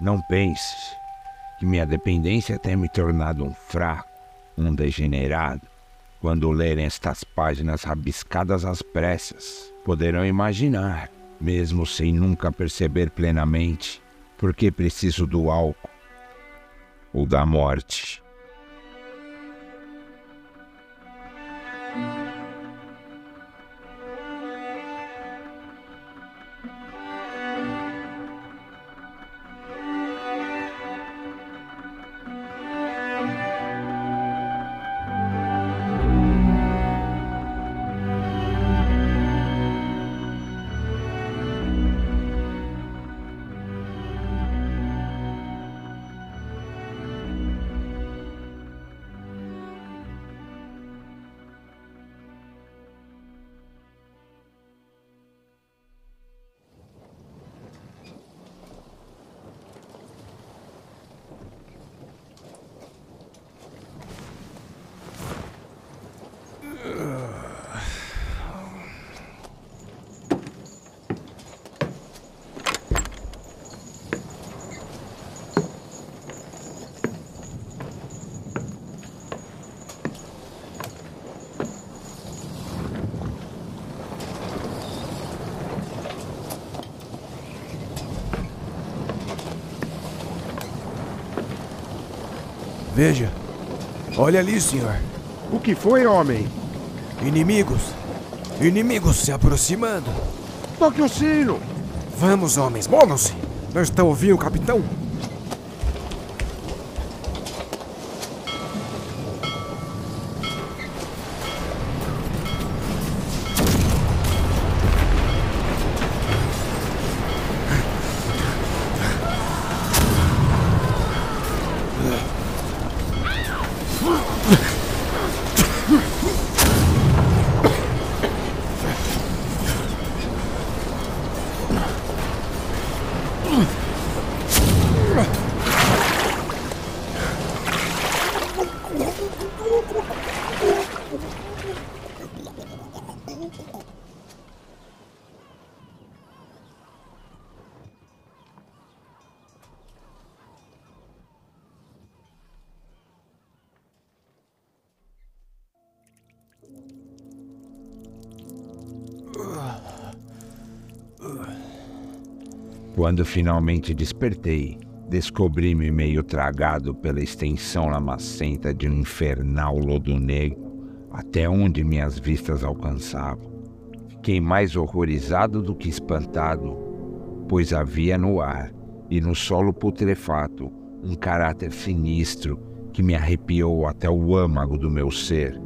Não pense que minha dependência tenha me tornado um fraco, um degenerado. Quando lerem estas páginas rabiscadas às pressas, poderão imaginar, mesmo sem nunca perceber plenamente, por que preciso do álcool ou da morte. Veja. Olha ali, senhor. O que foi, homem? Inimigos. Inimigos se aproximando. Toque o sino! Vamos, homens, movam-se. Não está ouvindo o capitão? Quando finalmente despertei, descobri-me meio tragado pela extensão lamacenta de um infernal lodo negro, até onde minhas vistas alcançavam. Fiquei mais horrorizado do que espantado, pois havia no ar e no solo putrefato um caráter sinistro que me arrepiou até o âmago do meu ser.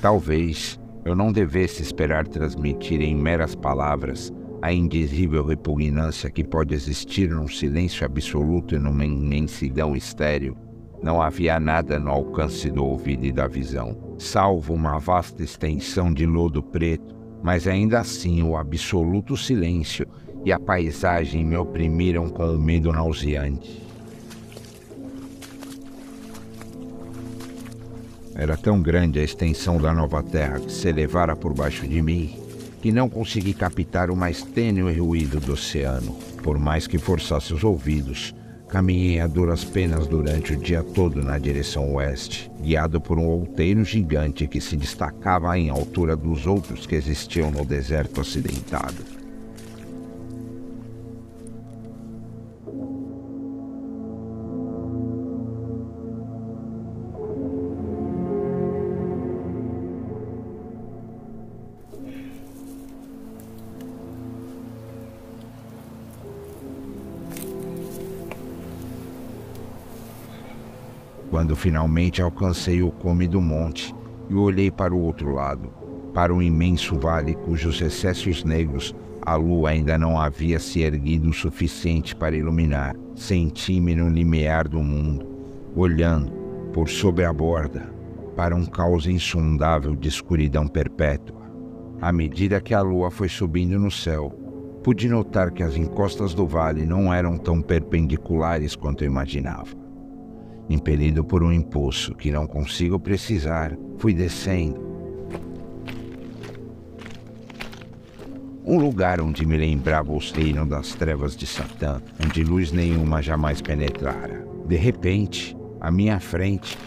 Talvez eu não devesse esperar transmitir em meras palavras a indizível repugnância que pode existir num silêncio absoluto e numa imensidão estéril. Não havia nada no alcance do ouvido e da visão, salvo uma vasta extensão de lodo preto, mas ainda assim o absoluto silêncio e a paisagem me oprimiram com o medo nauseante. Era tão grande a extensão da nova terra que se elevara por baixo de mim que não consegui captar o mais tênue ruído do oceano. Por mais que forçasse os ouvidos, caminhei a duras penas durante o dia todo na direção oeste, guiado por um outeiro gigante que se destacava em altura dos outros que existiam no deserto acidentado. Quando finalmente alcancei o cume do monte e olhei para o outro lado, para o imenso vale cujos excessos negros a lua ainda não havia se erguido o suficiente para iluminar, senti-me no limiar do mundo, olhando, por sobre a borda, para um caos insondável de escuridão perpétua. À medida que a lua foi subindo no céu, pude notar que as encostas do vale não eram tão perpendiculares quanto eu imaginava. Impelido por um impulso que não consigo precisar, fui descendo. Um lugar onde me lembrava os reinos das trevas de Satã, onde luz nenhuma jamais penetrara. De repente, à minha frente,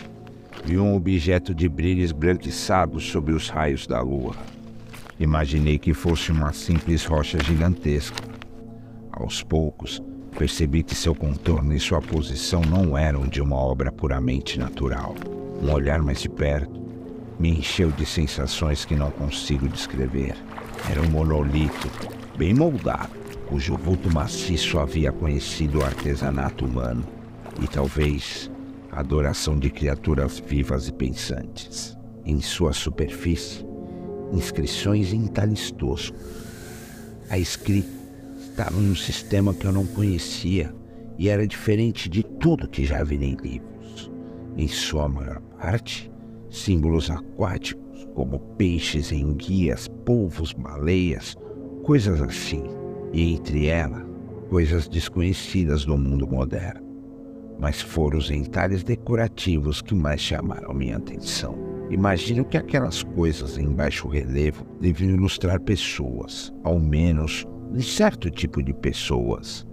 vi um objeto de brilho esbranquiçado sob os raios da lua. Imaginei que fosse uma simples rocha gigantesca. Aos poucos, percebi que seu contorno e sua posição não eram de uma obra puramente natural. Um olhar mais de perto me encheu de sensações que não consigo descrever. Era um monolito, bem moldado, cujo vulto maciço havia conhecido o artesanato humano e talvez a adoração de criaturas vivas e pensantes. Em sua superfície, inscrições em talistoso. A escrita estava em um sistema que eu não conhecia e era diferente de tudo que já vi em livros. Em sua maior parte, símbolos aquáticos, como peixes, enguias, polvos, baleias, coisas assim. E entre elas, coisas desconhecidas do mundo moderno. Mas foram os entalhes decorativos que mais chamaram minha atenção. Imagino que aquelas coisas em baixo relevo deviam ilustrar pessoas, ao menos um certo tipo de pessoas,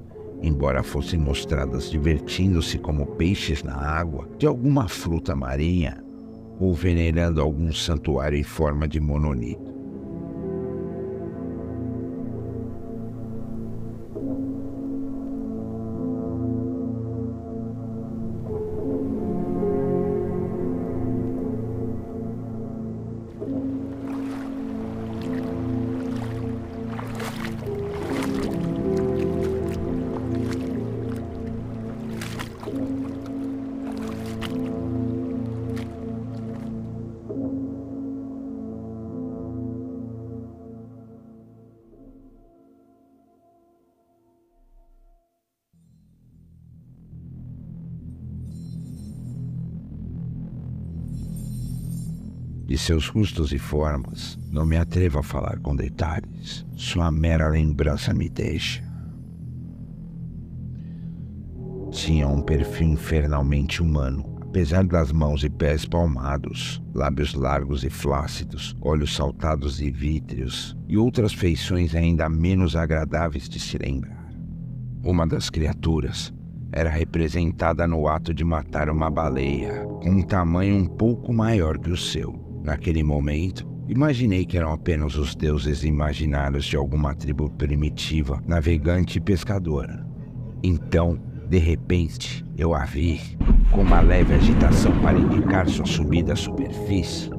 embora fossem mostradas divertindo-se como peixes na água de alguma fruta marinha ou venerando algum santuário em forma de monolito. De seus rostos e formas, não me atrevo a falar com detalhes. Sua mera lembrança me deixa. Tinha um perfil infernalmente humano, apesar das mãos e pés palmados, lábios largos e flácidos, olhos saltados e vítreos, e outras feições ainda menos agradáveis de se lembrar. Uma das criaturas era representada no ato de matar uma baleia, com um tamanho um pouco maior que o seu. Naquele momento, imaginei que eram apenas os deuses imaginários de alguma tribo primitiva, navegante e pescadora. Então, de repente, eu a vi, com uma leve agitação para indicar sua subida à superfície,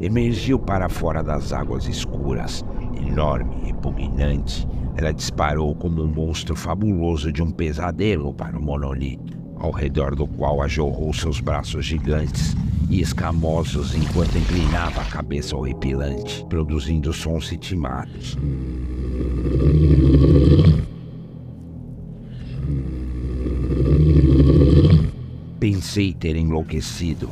emergiu para fora das águas escuras, enorme e repugnante. Ela disparou como um monstro fabuloso de um pesadelo para o monolito, ao redor do qual ajorrou seus braços gigantes e escamosos enquanto inclinava a cabeça horripilante, produzindo sons ritmados. Pensei ter enlouquecido.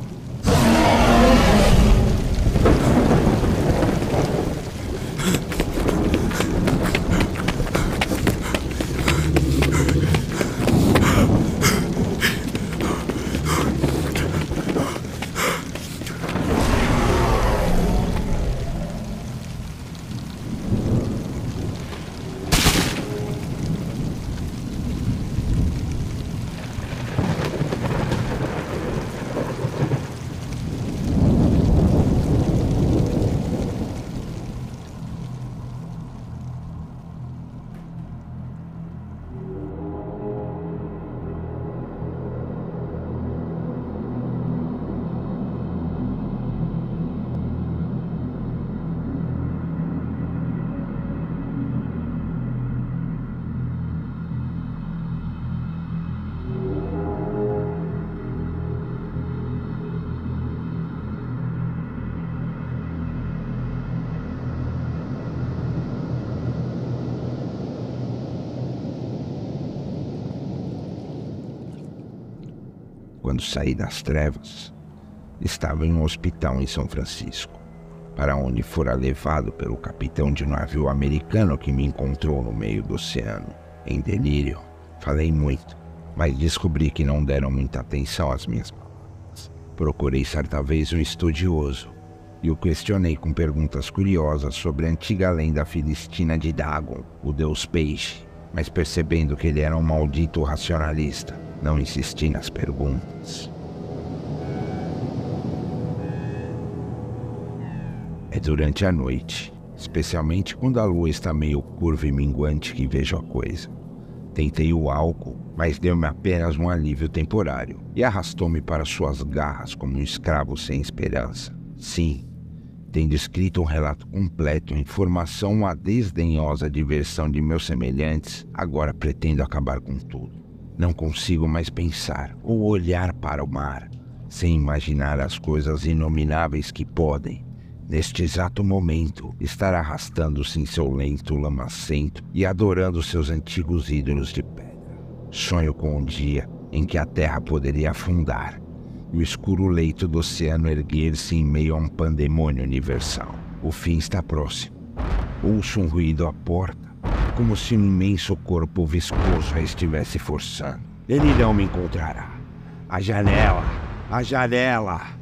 Quando saí das trevas, estava em um hospital em São Francisco, para onde fora levado pelo capitão de um navio americano que me encontrou no meio do oceano. Em delírio, falei muito, mas descobri que não deram muita atenção às minhas palavras. Procurei certa vez um estudioso, e o questionei com perguntas curiosas sobre a antiga lenda filistina de Dagon, o deus peixe. Mas percebendo que ele era um maldito racionalista, não insisti nas perguntas. É durante a noite, especialmente quando a lua está meio curva e minguante, que vejo a coisa. Tentei o álcool, mas deu-me apenas um alívio temporário e arrastou-me para suas garras como um escravo sem esperança. Sim, tendo escrito um relato completo em formação à desdenhosa diversão de meus semelhantes, agora pretendo acabar com tudo. Não consigo mais pensar ou olhar para o mar sem imaginar as coisas inomináveis que podem, neste exato momento, estar arrastando-se em seu lento lamacento e adorando seus antigos ídolos de pedra. Sonho com um dia em que a terra poderia afundar e o escuro leito do oceano erguer-se em meio a um pandemônio universal. O fim está próximo. Ouço um ruído à porta, como se um imenso corpo viscoso a estivesse forçando. Ele não me encontrará. A janela! A janela!